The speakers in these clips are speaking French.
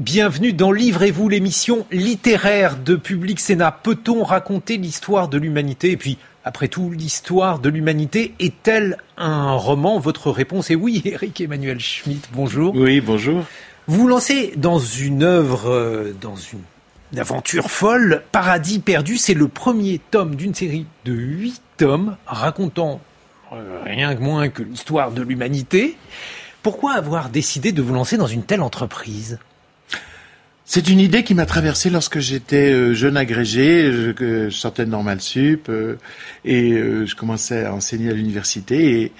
Bienvenue dans Livrez-vous, l'émission littéraire de Public Sénat. Peut-on raconter l'histoire de l'humanité? Et puis, après tout, l'histoire de l'humanité est-elle un roman? Votre réponse est oui, Eric Emmanuel Schmitt. Bonjour. Oui, bonjour. Vous vous lancez dans une œuvre, euh, dans une aventure folle. Paradis perdu, c'est le premier tome d'une série de huit tomes racontant euh, rien que moins que l'histoire de l'humanité. Pourquoi avoir décidé de vous lancer dans une telle entreprise? C'est une idée qui m'a traversé lorsque j'étais euh, jeune agrégé, je, je sortais de Normal Sup euh, et euh, je commençais à enseigner à l'université et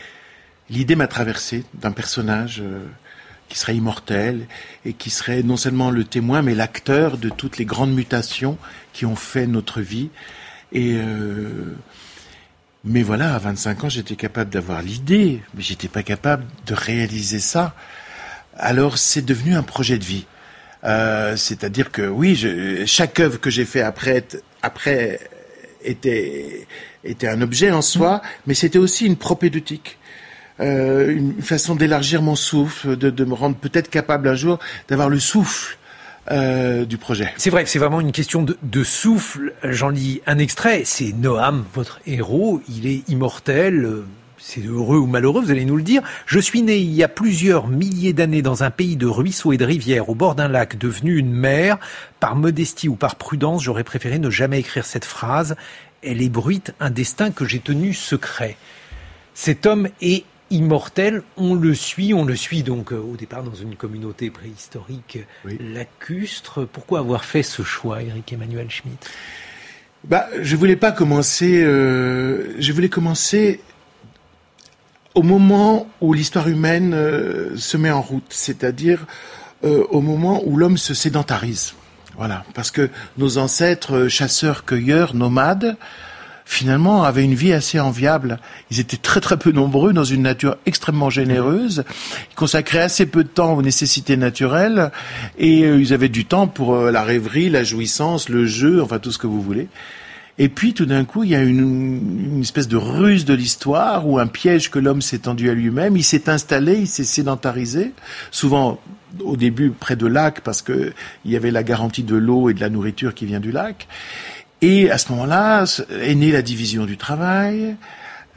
l'idée m'a traversé d'un personnage euh, qui serait immortel et qui serait non seulement le témoin mais l'acteur de toutes les grandes mutations qui ont fait notre vie et euh, mais voilà, à 25 ans, j'étais capable d'avoir l'idée, mais j'étais pas capable de réaliser ça. Alors c'est devenu un projet de vie. Euh, C'est-à-dire que oui, je, chaque œuvre que j'ai fait après, après était, était un objet en soi, mais c'était aussi une propédeutique. Euh, une façon d'élargir mon souffle, de, de me rendre peut-être capable un jour d'avoir le souffle euh, du projet. C'est vrai, c'est vraiment une question de, de souffle. J'en lis un extrait. C'est Noam, votre héros. Il est immortel. C'est heureux ou malheureux, vous allez nous le dire. Je suis né il y a plusieurs milliers d'années dans un pays de ruisseaux et de rivières, au bord d'un lac devenu une mer. Par modestie ou par prudence, j'aurais préféré ne jamais écrire cette phrase. Elle ébruite un destin que j'ai tenu secret. Cet homme est immortel, on le suit, on le suit donc euh, au départ dans une communauté préhistorique Oui. lacustre. Pourquoi avoir fait ce choix, Eric Emmanuel Schmitt? Bah, je voulais pas commencer. euh, je voulais commencer au moment où l'histoire humaine euh, se met en route, c'est-à-dire euh, au moment où l'homme se sédentarise. Voilà, parce que nos ancêtres euh, chasseurs-cueilleurs, nomades, finalement avaient une vie assez enviable. Ils étaient très très peu nombreux dans une nature extrêmement généreuse. Ils consacraient assez peu de temps aux nécessités naturelles et euh, ils avaient du temps pour la rêverie, la jouissance, le jeu, enfin tout ce que vous voulez. Et puis tout d'un coup, il y a une, espèce de ruse de l'histoire ou un piège que l'homme s'est tendu à lui-même. Il s'est installé, il s'est sédentarisé, souvent au début près de lacs parce que il y avait la garantie de l'eau et de la nourriture qui vient du lac. Et à ce moment-là est née la division du travail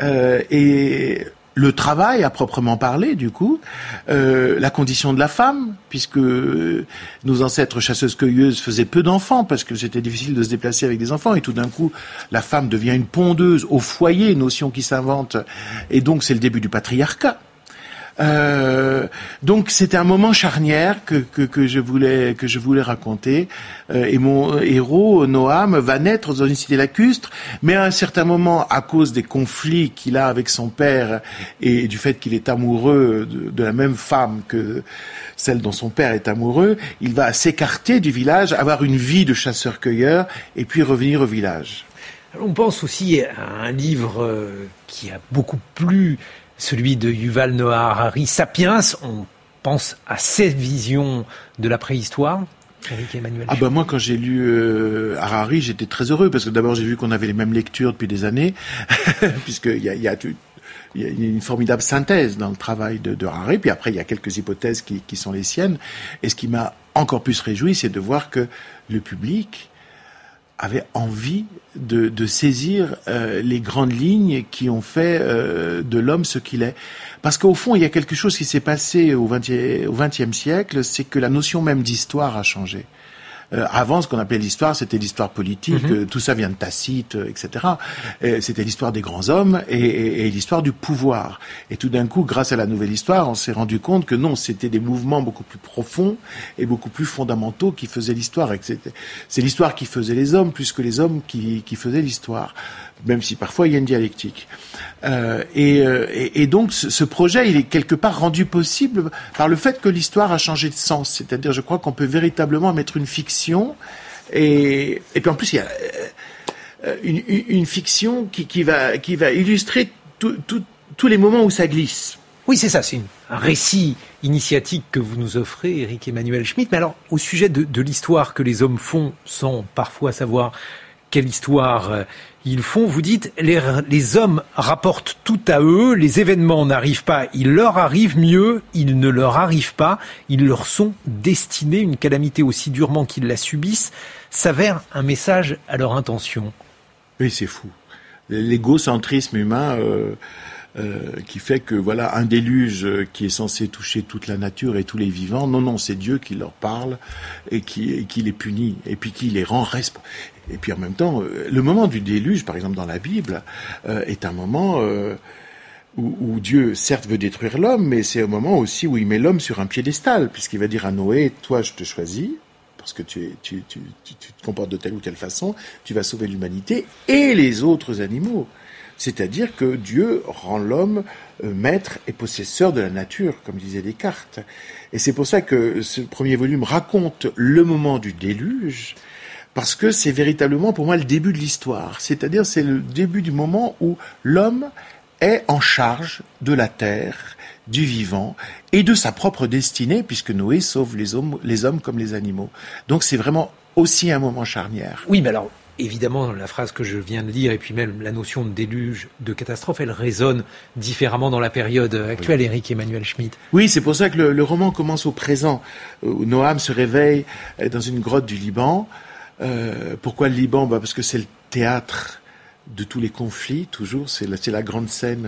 euh, et le travail à proprement parler, du coup, euh, la condition de la femme, puisque nos ancêtres chasseuses-cueilleuses faisaient peu d'enfants parce que c'était difficile de se déplacer avec des enfants, et tout d'un coup, la femme devient une pondeuse au foyer, notion qui s'invente, et donc c'est le début du patriarcat. Euh, donc c'était un moment charnière que, que, je voulais que je voulais raconter. Euh, et mon héros Noam va naître dans une cité lacustre mais à un certain moment à cause des conflits qu'il a avec son père et du fait qu'il est amoureux de, de la même femme que celle dont son père est amoureux il va s'écarter du village avoir une vie de chasseur-cueilleur et puis revenir au village. On pense aussi à un livre euh, qui a beaucoup plu, celui de Yuval Noah Harari, Sapiens. On pense à cette vision de la préhistoire. Emmanuel Ah bah moi quand j'ai lu euh, Harari j'étais très heureux parce que d'abord j'ai vu qu'on avait les mêmes lectures depuis des années puisqu'il y a, il y, a, une formidable synthèse dans le travail de, Harari puis après il y a quelques hypothèses qui sont les siennes et ce qui m'a encore plus réjoui c'est de voir que le public avait envie de, saisir euh, les grandes lignes qui ont fait euh, de l'homme ce qu'il est. Parce qu'au fond, il y a quelque chose qui s'est passé au XXe siècle, c'est que la notion même d'histoire a changé. Euh, avant, ce qu'on appelait l'histoire, c'était l'histoire politique. Mhm. euh, tout ça vient de Tacite, euh, etc. Euh, C'était l'histoire des grands hommes et, et- et l'histoire du pouvoir. Et tout d'un coup, grâce à la nouvelle histoire, on s'est rendu compte que non, c'était des mouvements beaucoup plus profonds et beaucoup plus fondamentaux qui faisaient l'histoire. Et C'est l'histoire qui faisait les hommes plus que les hommes qui, qui faisaient l'histoire. Même si parfois il y a une dialectique. Euh, et, euh, et- donc ce, projet, il est quelque part rendu possible par le fait que l'histoire a changé de sens. C'est-à-dire, je crois qu'on peut véritablement mettre une fiction et, puis en plus il y a euh, une, fiction qui, va illustrer tous les moments où ça glisse. Oui, c'est ça, c'est un récit initiatique que vous nous offrez, Eric Emmanuel Schmitt. Mais alors, au sujet de, l'histoire que les hommes font sans parfois savoir quelle histoire ils font, vous dites, les, hommes rapportent tout à eux, les événements n'arrivent pas, ils leur arrivent mieux, ils ne leur arrivent pas, ils leur sont destinés, une calamité aussi durement qu'ils la subissent, s'avère un message à leur intention. Oui, c'est fou. L'égocentrisme humain euh, qui fait que voilà un déluge euh, qui est censé toucher toute la nature et tous les vivants. Non, non, c'est Dieu qui leur parle et qui, et qui les punit et puis qui les rend responsables. Et puis en même temps, euh, le moment du déluge, par exemple dans la Bible, euh, est un moment euh, où, où Dieu certes veut détruire l'homme, mais c'est un moment aussi où il met l'homme sur un piédestal, puisqu'il va dire à Noé, toi je te choisis, parce que tu, tu, tu, tu te comportes de telle ou telle façon, tu vas sauver l'humanité et les autres animaux. C'est-à-dire que Dieu rend l'homme euh, maître et possesseur de la nature, comme disait Descartes. Et c'est pour ça que ce premier volume raconte le moment du déluge, parce que c'est véritablement pour moi le début de l'histoire. C'est-à-dire c'est le début du moment où l'homme est en charge de la terre, du vivant et de sa propre destinée, puisque Noé sauve les hommes, les hommes comme les animaux. Donc c'est vraiment aussi un moment charnière. Oui, mais alors, évidemment, la phrase que je viens de lire, et puis même la notion de déluge, de catastrophe, elle résonne différemment dans la période actuelle, Eric Emmanuel Schmitt. Oui, c'est pour ça que le, le roman commence au présent, où Noam se réveille euh, dans une grotte du Liban. Euh, pourquoi le Liban? Bah Parce que c'est le théâtre de tous les conflits, toujours. C'est la, c'est la grande scène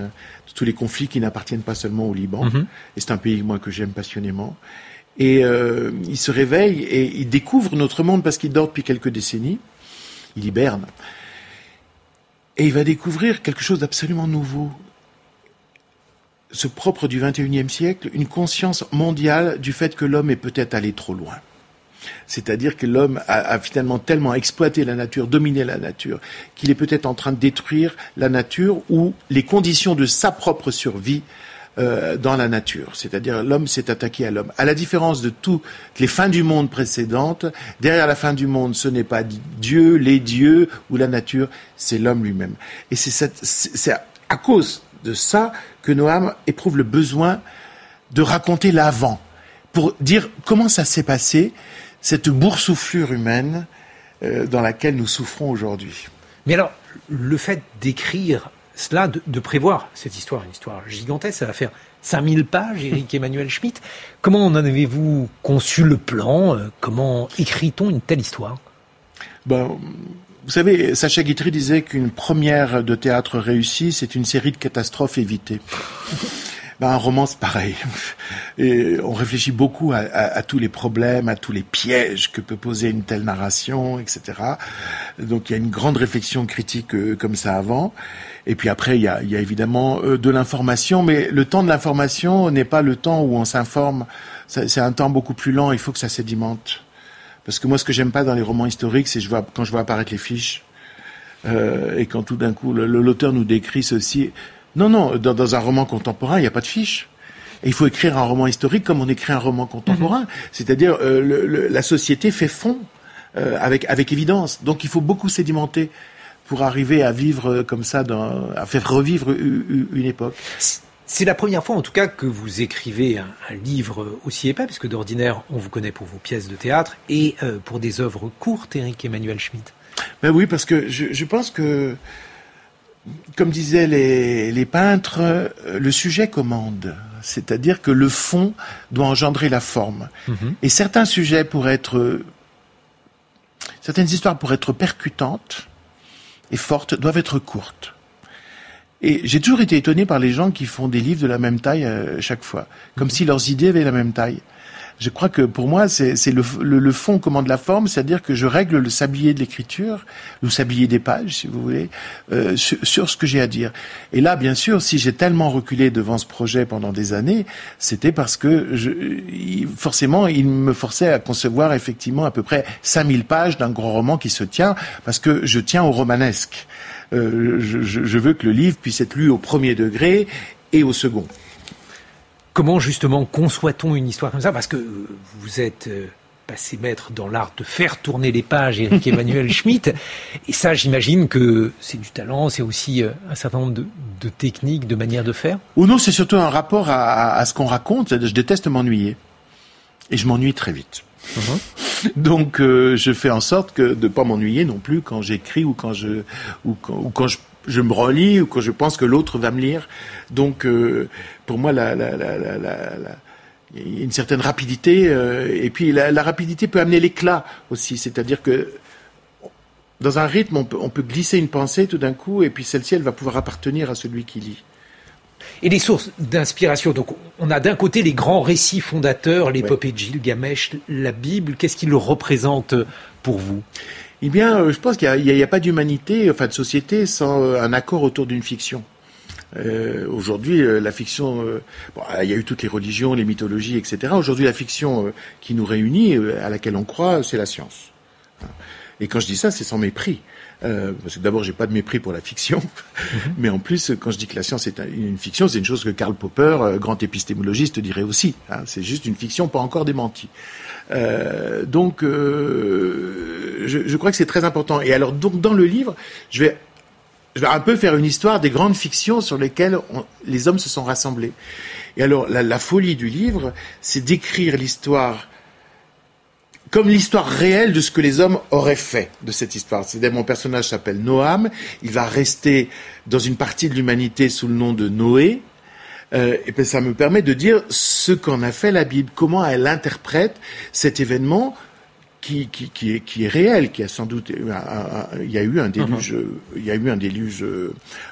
de tous les conflits qui n'appartiennent pas seulement au Liban. Mhm. Et c'est un pays, moi, que j'aime passionnément. Et euh, il se réveille et il découvre notre monde parce qu'il dort depuis quelques décennies. Il hiberne. Et il va découvrir quelque chose d'absolument nouveau. Ce propre du 21e siècle, une conscience mondiale du fait que l'homme est peut-être allé trop loin. C'est-à-dire que l'homme a, a finalement tellement exploité la nature, dominé la nature, qu'il est peut-être en train de détruire la nature ou les conditions de sa propre survie euh, dans la nature. C'est-à-dire l'homme s'est attaqué à l'homme. À la différence de toutes les fins du monde précédentes, derrière la fin du monde, ce n'est pas Dieu, les dieux ou la nature, c'est l'homme lui-même. Et c'est à cause de ça que Noam éprouve le besoin de raconter l'avant, pour dire comment ça s'est passé, cette boursouflure humaine euh, dans laquelle nous souffrons aujourd'hui. Mais alors, le fait d'écrire cela, de, de prévoir cette histoire, une histoire gigantesque, ça va faire 5000 pages, Eric Emmanuel Schmitt. Comment en avez-vous conçu le plan Euh, Comment écrit-on une telle histoire? Ben, vous savez, Sacha Guitry disait qu'une première de théâtre réussie, c'est une série de catastrophes évitées. Ben, un roman, c'est pareil. Et on réfléchit beaucoup à, tous les problèmes, à tous les pièges que peut poser une telle narration, etc. Donc il y a une grande réflexion critique euh, comme ça avant. Et puis après, il y a, évidemment euh, de l'information, mais le temps de l'information n'est pas le temps où on s'informe. C'est un temps beaucoup plus lent, il faut que ça sédimente. Parce que moi, ce que j'aime pas dans les romans historiques, c'est quand je vois apparaître les fiches, euh, et quand tout d'un coup l'auteur nous décrit ceci. Non, non, dans, dans un roman contemporain, il n'y a pas de fiches. Et il faut écrire un roman historique comme on écrit un roman contemporain. C'est-à-dire, euh, le- le- la société fait fond euh, avec, avec évidence. Donc il faut beaucoup sédimenter pour arriver à vivre euh, comme ça, dans, à faire revivre une époque. C'est la première fois, en tout cas, que vous écrivez un, un livre aussi épais, puisque d'ordinaire, on vous connaît pour vos pièces de théâtre et euh, pour des œuvres courtes, Eric Emmanuel Schmitt. Ben oui, parce que je, je pense que, comme disaient les, les peintres, euh, le sujet commande. C'est-à-dire que le fond doit engendrer la forme. Et certains sujets pour être, certaines histoires pour être percutantes et fortes doivent être courtes. Et j'ai toujours été étonné par les gens qui font des livres de la même taille euh, chaque fois, comme si leurs idées avaient la même taille. Je crois que pour moi, c'est le, le, le, fond commande la forme, c'est-à-dire que je règle le sablier de l'écriture, le sablier des pages, si vous voulez, euh, sur, sur, ce que j'ai à dire. Et là, bien sûr, si j'ai tellement reculé devant ce projet pendant des années, c'était parce que je, forcément, il me forçait à concevoir effectivement à peu près 5000 pages d'un grand roman qui se tient, parce que je tiens au romanesque. Euh, je, je veux que le livre puisse être lu au premier degré et au second. Comment justement conçoit-on une histoire comme ça? Parce que vous êtes euh, passé maître dans l'art de faire tourner les pages, Eric Emmanuel Schmitt. Et ça, j'imagine que c'est du talent, c'est aussi euh, un certain nombre de, de, techniques, de manières de faire? Ou non, c'est surtout un rapport à, à ce qu'on raconte. Je déteste m'ennuyer. Et je m'ennuie très vite. Uh -huh. Donc, euh, je fais en sorte que de pas m'ennuyer non plus quand j'écris ou quand je ou quand, ou quand je je me relis ou quand je pense que l'autre va me lire. Donc, euh, pour moi, la, la, la, la, la il y a une certaine rapidité, euh, et puis la, la rapidité peut amener l'éclat aussi, c'est-à-dire que dans un rythme, on peut, on peut glisser une pensée tout d'un coup, et puis celle-ci, elle va pouvoir appartenir à celui qui lit. Et les sources d'inspiration, donc on a d'un côté les grands récits fondateurs, l'épopée ouais. de Gilgamesh, la Bible, qu'est-ce qui le représente pour vous? Eh bien, euh, je pense qu'il n'y a, pas d'humanité, enfin de société, sans euh, un accord autour d'une fiction. Euh, Aujourd'hui, la fiction, il y a eu toutes les religions, les mythologies, etc. Aujourd'hui, la fiction qui nous réunit, à laquelle on croit, c'est la science. Et quand je dis ça, c'est sans mépris. Euh, parce que d'abord, j'ai pas de mépris pour la fiction, -hmm. mais en plus, quand je dis que la science est une fiction, c'est une chose que Karl Popper, euh, grand épistémologiste, dirait aussi. Hein, c'est juste une fiction pas encore démentie. Euh, donc, euh, je, je, crois que c'est très important. Et alors, donc, dans le livre, je vais, je vais un peu faire une histoire des grandes fictions sur lesquelles on, les hommes se sont rassemblés. Et alors, la, la folie du livre, c'est d'écrire l'histoire comme l'histoire réelle de ce que les hommes auraient fait de cette histoire. C'est-à-dire mon personnage s'appelle Noam, il va rester dans une partie de l'humanité sous le nom de Noé, euh, et bien ça me permet de dire ce qu'en a fait la Bible, comment elle interprète cet événement qui, qui, qui, est, qui est réel, qui a sans doute un, un, il y a eu un déluge, uh -huh. il y a eu un déluge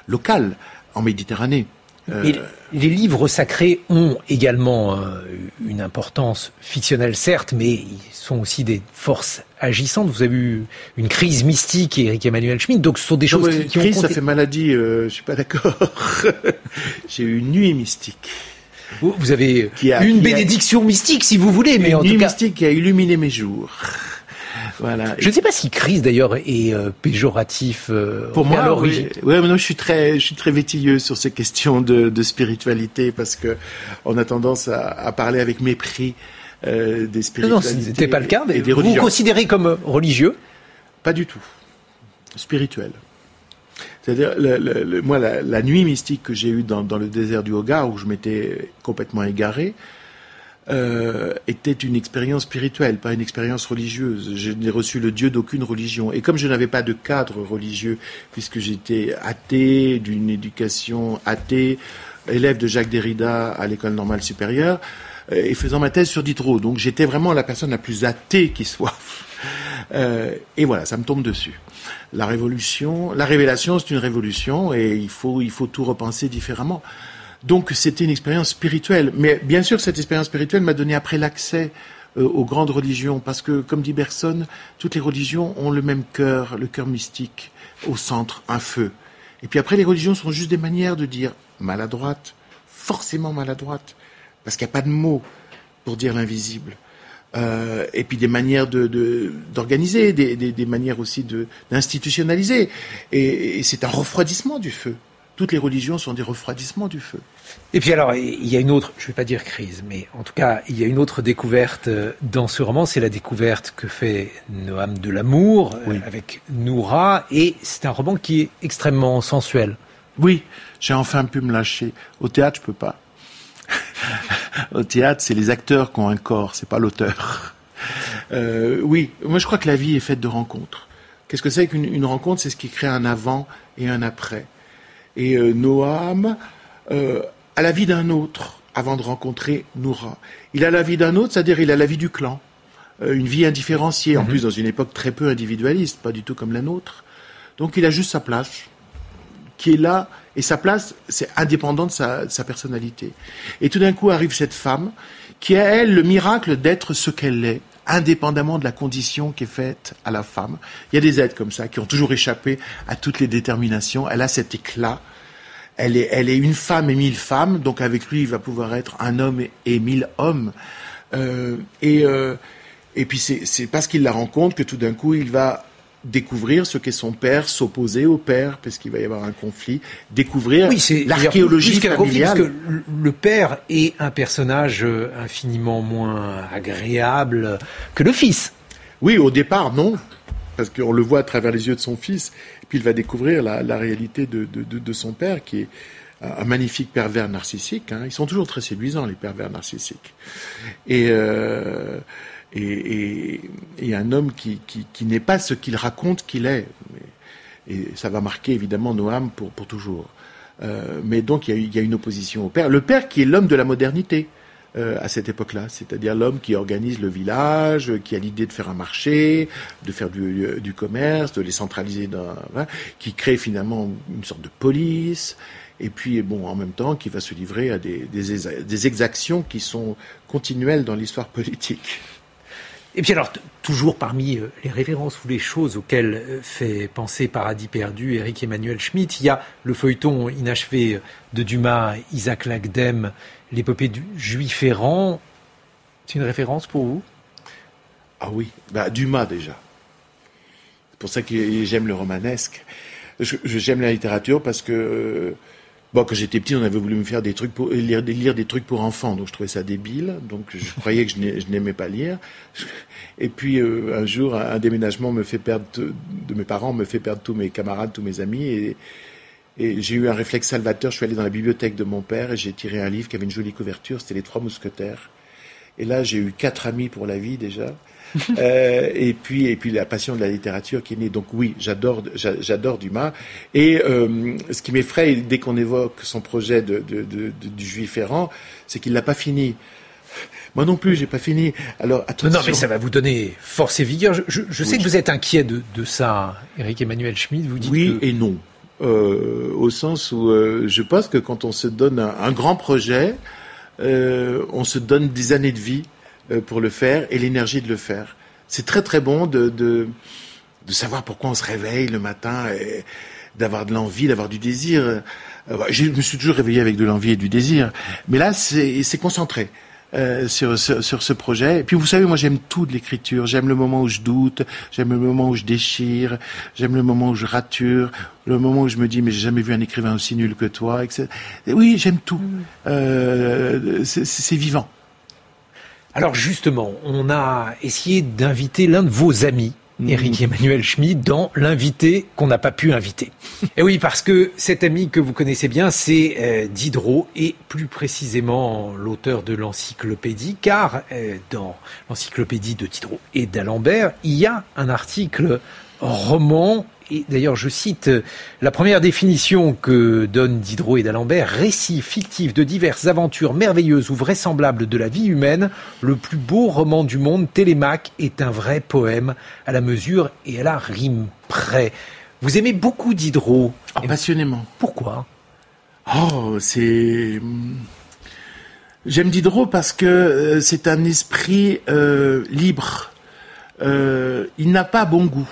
local en Méditerranée. Euh... les livres sacrés ont également euh, une importance fictionnelle, certes, mais ils sont aussi des forces agissantes. Vous avez eu une crise mystique, Eric Emmanuel Schmitt, donc ce sont des choses qui, qui crise, ont compté... ça fait maladie, euh, je suis pas d'accord. J'ai eu une nuit mystique. Vous, vous avez a, une bénédiction a... mystique, si vous voulez, mais une en nuit tout cas... mystique qui a illuminé mes jours. Voilà. Je ne sais pas si crise d'ailleurs est euh, péjoratif. Euh, Pour moi, oui. Mais non, je suis très, je suis très vétilleux sur ces questions de, de spiritualité parce que on a tendance à, à parler avec mépris euh, des spiritualités. Non, ce n'était pas le cas. vous religions. vous considérez comme religieux? Pas du tout. Spirituel. C'est-à-dire, le, le, le, moi, la, la, nuit mystique que j'ai eue dans, dans, le désert du Hogar, où je m'étais complètement égaré, euh, était une expérience spirituelle, pas une expérience religieuse. Je n'ai reçu le Dieu d'aucune religion. Et comme je n'avais pas de cadre religieux, puisque j'étais athée, d'une éducation athée, élève de Jacques Derrida à l'école normale supérieure, euh, et faisant ma thèse sur Diderot. Donc j'étais vraiment la personne la plus athée qui soit. Euh, et voilà, ça me tombe dessus. La révolution, la révélation, c'est une révolution, et il faut, il faut tout repenser différemment. Donc c'était une expérience spirituelle. Mais bien sûr, cette expérience spirituelle m'a donné après l'accès euh, aux grandes religions, parce que, comme dit Bergson, toutes les religions ont le même cœur, le cœur mystique, au centre, un feu. Et puis après, les religions sont juste des manières de dire maladroite, forcément maladroite, parce qu'il n'y a pas de mots pour dire l'invisible. Euh, et puis des manières d'organiser, de, de, des, des, manières aussi d'institutionnaliser. Et c'est un refroidissement du feu toutes les religions sont des refroidissements du feu. Et puis alors, il y a une autre, je ne vais pas dire crise, mais en tout cas, il y a une autre découverte dans ce roman, c'est la découverte que fait Noam de l'amour oui. avec Noura, et c'est un roman qui est extrêmement sensuel. Oui, j'ai enfin pu me lâcher. Au théâtre, je peux pas. Au théâtre, c'est les acteurs qui ont un corps, c'est pas l'auteur. Euh, oui, moi je crois que la vie est faite de rencontres. Qu'est-ce que c'est qu'une rencontre? C'est ce qui crée un avant et un après. Et euh, Noam euh, a la vie d'un autre avant de rencontrer Noura. Il a la vie d'un autre, c'est-à-dire il a la vie du clan, euh, une vie indifférenciée, mm -hmm. en plus dans une époque très peu individualiste, pas du tout comme la nôtre. Donc il a juste sa place, qui est là, et sa place, c'est indépendant de sa, de sa personnalité. Et tout d'un coup arrive cette femme qui a elle le miracle d'être ce qu'elle est, indépendamment de la condition qui est faite à la femme. Il y a des êtres comme ça qui ont toujours échappé à toutes les déterminations. Elle a cet éclat. Elle est, elle est une femme et mille femmes, donc avec lui, il va pouvoir être un homme et, mille hommes. Euh, et, euh, et puis c'est parce qu'il la rencontre que tout d'un coup, il va découvrir ce qu'est son père, s'opposer au père, parce qu'il va y avoir un conflit, découvrir oui, l'archéologie familiale. Parce que le père est un personnage euh, infiniment moins agréable que le fils. Oui, au départ, non, parce qu'on le voit à travers les yeux de son fils, puis il va découvrir la, réalité de, de, son père, qui est un magnifique pervers narcissique. Hein. Ils sont toujours très séduisants, les pervers narcissiques. Et... Euh, et, et, un homme qui, n'est pas ce qu'il raconte qu'il est. Et ça va marquer évidemment Noam pour, pour toujours. Euh, mais donc il y, a, une opposition au père. Le père qui est l'homme de la modernité euh, à cette époque-là, c'est-à-dire l'homme qui organise le village, qui a l'idée de faire un marché, de faire du, du commerce, de les centraliser, dans, qui crée finalement une sorte de police. Et puis, bon, en même temps, qui va se livrer à des exactions qui sont continuelles dans l'histoire politique. Et puis alors, toujours parmi euh, les références ou les choses auxquelles euh, fait penser Paradis perdu Eric Emmanuel Schmitt, il y a le feuilleton inachevé de Dumas, Isaac Lagdem, l'épopée du juif errant. C'est une référence pour vous? Ah oui, bah, Dumas déjà. C'est pour ça que j'aime le romanesque. J'aime la littérature parce que euh, Bon, quand j'étais petit, on avait voulu me faire des trucs pour lire, lire des trucs pour enfants, donc je trouvais ça débile. Donc je croyais que je n'aimais pas lire. Et puis euh, un jour, un déménagement me fait perdre de mes parents me fait perdre tous mes camarades, tous mes amis, et, et j'ai eu un réflexe salvateur. Je suis allé dans la bibliothèque de mon père et j'ai tiré un livre qui avait une jolie couverture. C'était Les Trois Mousquetaires. Et là, j'ai eu quatre amis pour la vie déjà. euh, et puis et puis la passion de la littérature qui est née. Donc oui, j'adore j'adore Dumas. Et euh, ce qui m'effraie dès qu'on évoque son projet de, de, de, du juif errant, c'est qu'il l'a pas fini. Moi non plus, j'ai pas fini. Alors attention. Non, mais ça va vous donner force et vigueur. Je, je, sais que vous êtes inquiet de, ça, Eric Emmanuel Schmitt. Vous dites oui et non. Euh, au sens où je pense que quand on se donne un, un grand projet, euh, on se donne des années de vie euh, pour le faire et l'énergie de le faire. C'est très très bon de, de, de, savoir pourquoi on se réveille le matin et d'avoir de l'envie, d'avoir du désir. Euh, je me suis toujours réveillé avec de l'envie et du désir, mais là c'est concentré. Euh, sur, sur, sur, ce projet. Et puis vous savez, moi j'aime tout de l'écriture. J'aime le moment où je doute, j'aime le moment où je déchire, j'aime le moment où je rature, le moment où je me dis mais j'ai jamais vu un écrivain aussi nul que toi. Etc. Et oui, j'aime tout. Mm. Euh, c'est vivant. Alors justement, on a essayé d'inviter l'un de vos amis, Eric mhm. Emmanuel Schmidt, dans l'invité qu'on n'a pas pu inviter. et oui, parce que cet ami que vous connaissez bien, c'est euh, Diderot, et plus précisément l'auteur de l'encyclopédie, car euh, dans l'encyclopédie de Diderot et d'Alembert, il y a un article roman et d'ailleurs, je cite la première définition que donnent Diderot et d'Alembert, récit fictif de diverses aventures merveilleuses ou vraisemblables de la vie humaine, le plus beau roman du monde, Télémaque, est un vrai poème à la mesure et à la rime près. Vous aimez beaucoup Diderot? Oh, Passionnément. Pourquoi? Oh, c'est... J'aime Diderot parce que euh, c'est un esprit euh, libre. Euh, il n'a pas bon goût.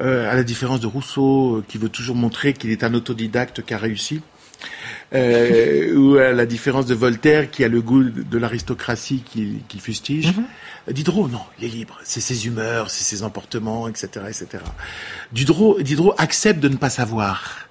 Euh, à la différence de Rousseau, euh, qui veut toujours montrer qu'il est un autodidacte qui a réussi, euh, ou à la différence de Voltaire, qui a le goût de l'aristocratie qu'il fustige. Mm-hmm. Diderot, non, il est libre. C'est ses humeurs, c'est ses emportements, etc., etc. Diderot, Diderot accepte de ne pas savoir.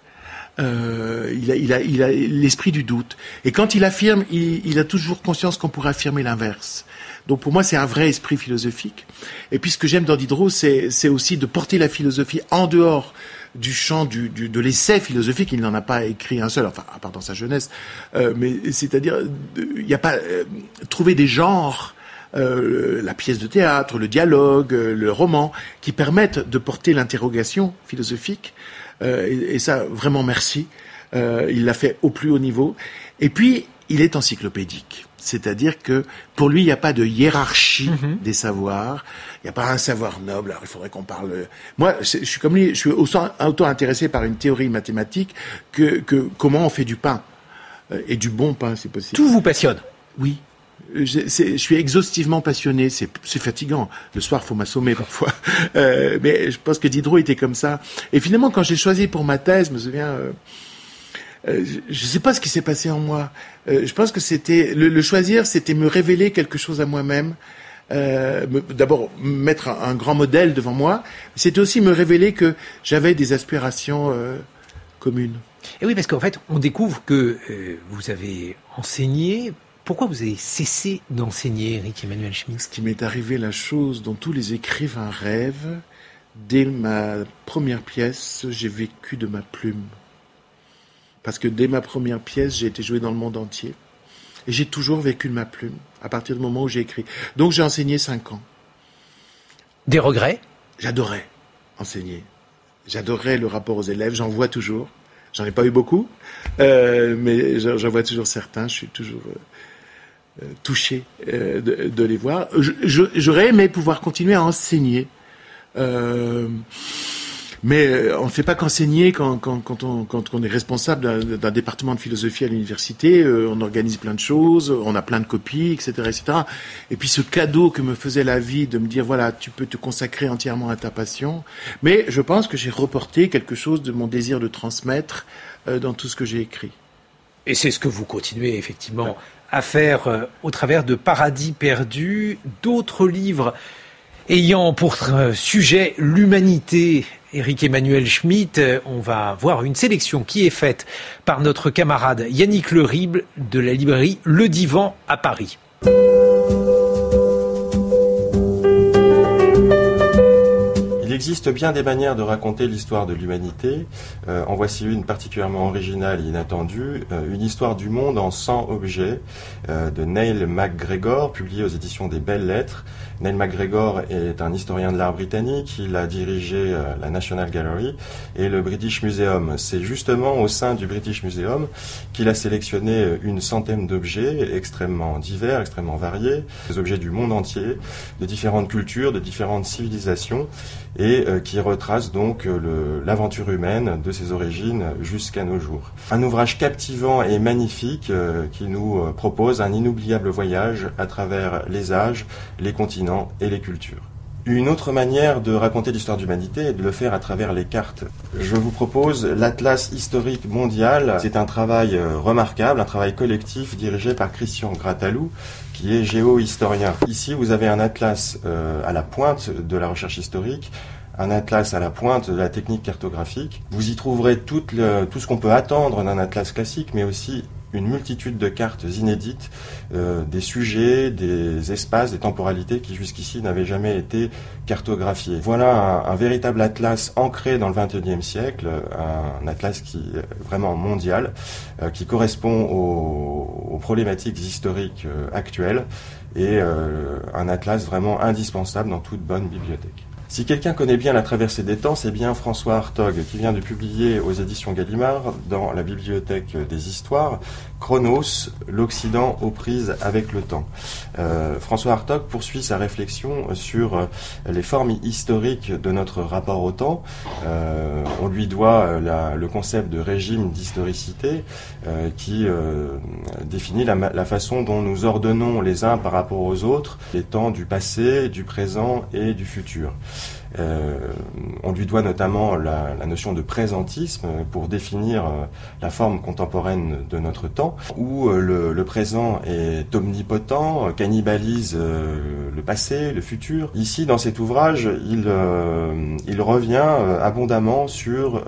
Euh, il a, il a, il a l'esprit du doute. Et quand il affirme, il, il a toujours conscience qu'on pourrait affirmer l'inverse. Donc pour moi, c'est un vrai esprit philosophique. Et puis ce que j'aime dans Diderot, c'est aussi de porter la philosophie en dehors du champ du, du, de l'essai philosophique. Il n'en a pas écrit un seul, enfin à part dans sa jeunesse. Euh, mais c'est-à-dire, il n'y a pas euh, trouver des genres. Euh, la pièce de théâtre, le dialogue, euh, le roman, qui permettent de porter l'interrogation philosophique. Euh, et, et, ça, vraiment merci. il l'a fait au plus haut niveau. Et puis, il est encyclopédique. C'est-à-dire que pour lui, il n'y a pas de hiérarchie mhm. des savoirs. Il n'y a pas un savoir noble. Alors, il faudrait qu'on parle. Moi, je suis comme lui. Je suis autant intéressé par une théorie mathématique que, que comment on fait du pain euh, et du bon pain, c'est possible. Tout vous passionne. Oui. Je, suis exhaustivement passionné. C'est fatigant. Le soir, faut m'assommer parfois. Euh, mais je pense que Diderot était comme ça. Et finalement, quand j'ai choisi pour ma thèse, je me souviens, euh, euh, je ne sais pas ce qui s'est passé en moi. je pense que c'était le, choisir, c'était me révéler quelque chose à moi-même. D'abord mettre un, grand modèle devant moi. C'était aussi me révéler que j'avais des aspirations communes. Et oui, parce qu'en fait, on découvre que vous avez enseigné pourquoi vous avez cessé d'enseigner, Eric Emmanuel Schmitt Ce qui m'est arrivé, la chose dont tous les écrivains rêvent, dès ma première pièce, j'ai vécu de ma plume. Parce que dès ma première pièce, j'ai été joué dans le monde entier. Et j'ai toujours vécu de ma plume, à partir du moment où j'ai écrit. Donc j'ai enseigné cinq ans. Des regrets? J'adorais enseigner. J'adorais le rapport aux élèves, j'en vois toujours. J'en ai pas eu beaucoup, euh, mais j'en vois toujours certains. Je suis toujours euh, euh, touché euh, de, les voir. J'aurais aimé pouvoir continuer à enseigner. Euh, mais on ne fait pas qu'enseigner quand, on, est responsable d'un département de philosophie à l'université. on organise plein de choses, on a plein de copies, etc., etc. Et puis ce cadeau que me faisait la vie de me dire voilà, tu peux te consacrer entièrement à ta passion. Mais je pense que j'ai reporté quelque chose de mon désir de transmettre dans tout ce que j'ai écrit. Et c'est ce que vous continuez effectivement à faire euh, au travers de Paradis perdu, d'autres livres ayant pour euh, sujet l'humanité. Eric Emmanuel Schmitt, euh, on va voir une sélection qui est faite par notre camarade Yannick Lerible de la librairie Le Divan à Paris. Il existe bien des manières de raconter l'histoire de l'humanité. Euh, en voici une particulièrement originale et inattendue, euh, une histoire du monde en 100 objets de Neil MacGregor, publiée aux éditions des Belles Lettres. Neil MacGregor est un historien de l'art britannique, il a dirigé la National Gallery et le British Museum. C'est justement au sein du British Museum qu'il a sélectionné une centaine d'objets extrêmement divers, extrêmement variés, des objets du monde entier, de différentes cultures, de différentes civilisations et euh, qui retrace donc euh, l'aventure humaine de ses origines jusqu'à nos jours. Un ouvrage captivant et magnifique euh, qui nous propose un inoubliable voyage à travers les âges, les continents et les cultures. Une autre manière de raconter l'histoire d'humanité est de le faire à travers les cartes. Je vous propose l'Atlas historique mondial. C'est un travail remarquable, un travail collectif dirigé par Christian Gratalou, qui est géohistorien. Ici, vous avez un atlas euh, à la pointe de la recherche historique, un atlas à la pointe de la technique cartographique. Vous y trouverez tout ce qu'on peut attendre d'un atlas classique, mais aussi une multitude de cartes inédites, euh, des sujets, des espaces, des temporalités qui jusqu'ici n'avaient jamais été cartographiés. Voilà un, véritable atlas ancré dans le XXIe siècle, un, atlas qui est vraiment mondial, euh, qui correspond aux, problématiques historiques euh, actuelles et un atlas vraiment indispensable dans toute bonne bibliothèque. Si quelqu'un connaît bien la traversée des temps, c'est bien François Hartog qui vient de publier aux éditions Gallimard dans la bibliothèque des histoires Chronos, l'Occident aux prises avec le temps. Euh, François Hartog poursuit sa réflexion sur euh, les formes historiques de notre rapport au temps. Euh, on lui doit le concept de régime d'historicité qui définit la, la, façon dont nous ordonnons les uns par rapport aux autres les temps du passé, du présent et du futur. Euh, on lui doit notamment la, notion de présentisme pour définir euh, la forme contemporaine de notre temps, où euh, le, présent est omnipotent, cannibalise le passé, le futur. Ici, dans cet ouvrage, il, il revient abondamment sur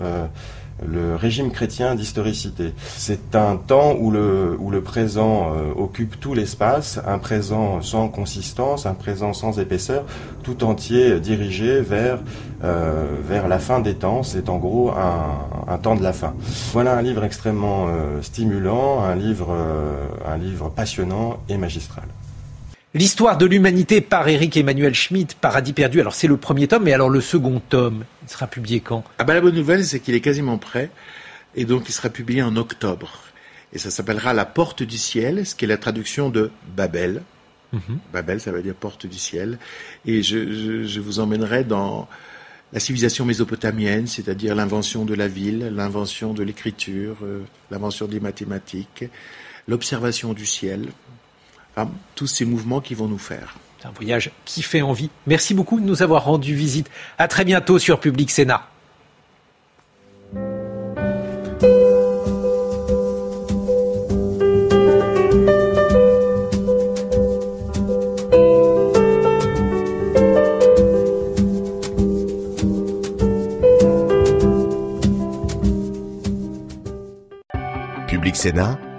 le régime chrétien d'historicité. C'est un temps où le, où le présent euh, occupe tout l'espace, un présent sans consistance, un présent sans épaisseur, tout entier dirigé vers, euh, vers la fin des temps. C'est en gros un, un, temps de la fin. Voilà un livre extrêmement euh, stimulant, un livre, un livre passionnant et magistral. L'histoire de l'humanité par Eric Emmanuel Schmitt, Paradis perdu. Alors c'est le premier tome, mais alors le second tome, il sera publié quand? Ah ben la bonne nouvelle, c'est qu'il est quasiment prêt, et donc il sera publié en octobre. Et ça s'appellera La Porte du Ciel, ce qui est la traduction de Babel. Mhm. Babel, ça veut dire Porte du Ciel. Et je, je vous emmènerai dans la civilisation mésopotamienne, c'est-à-dire l'invention de la ville, l'invention de l'écriture, euh, l'invention des mathématiques, l'observation du ciel, à tous ces mouvements qui vont nous faire. C'est un voyage qui fait envie. Merci beaucoup de nous avoir rendu visite. À très bientôt sur Public Sénat. Public Sénat,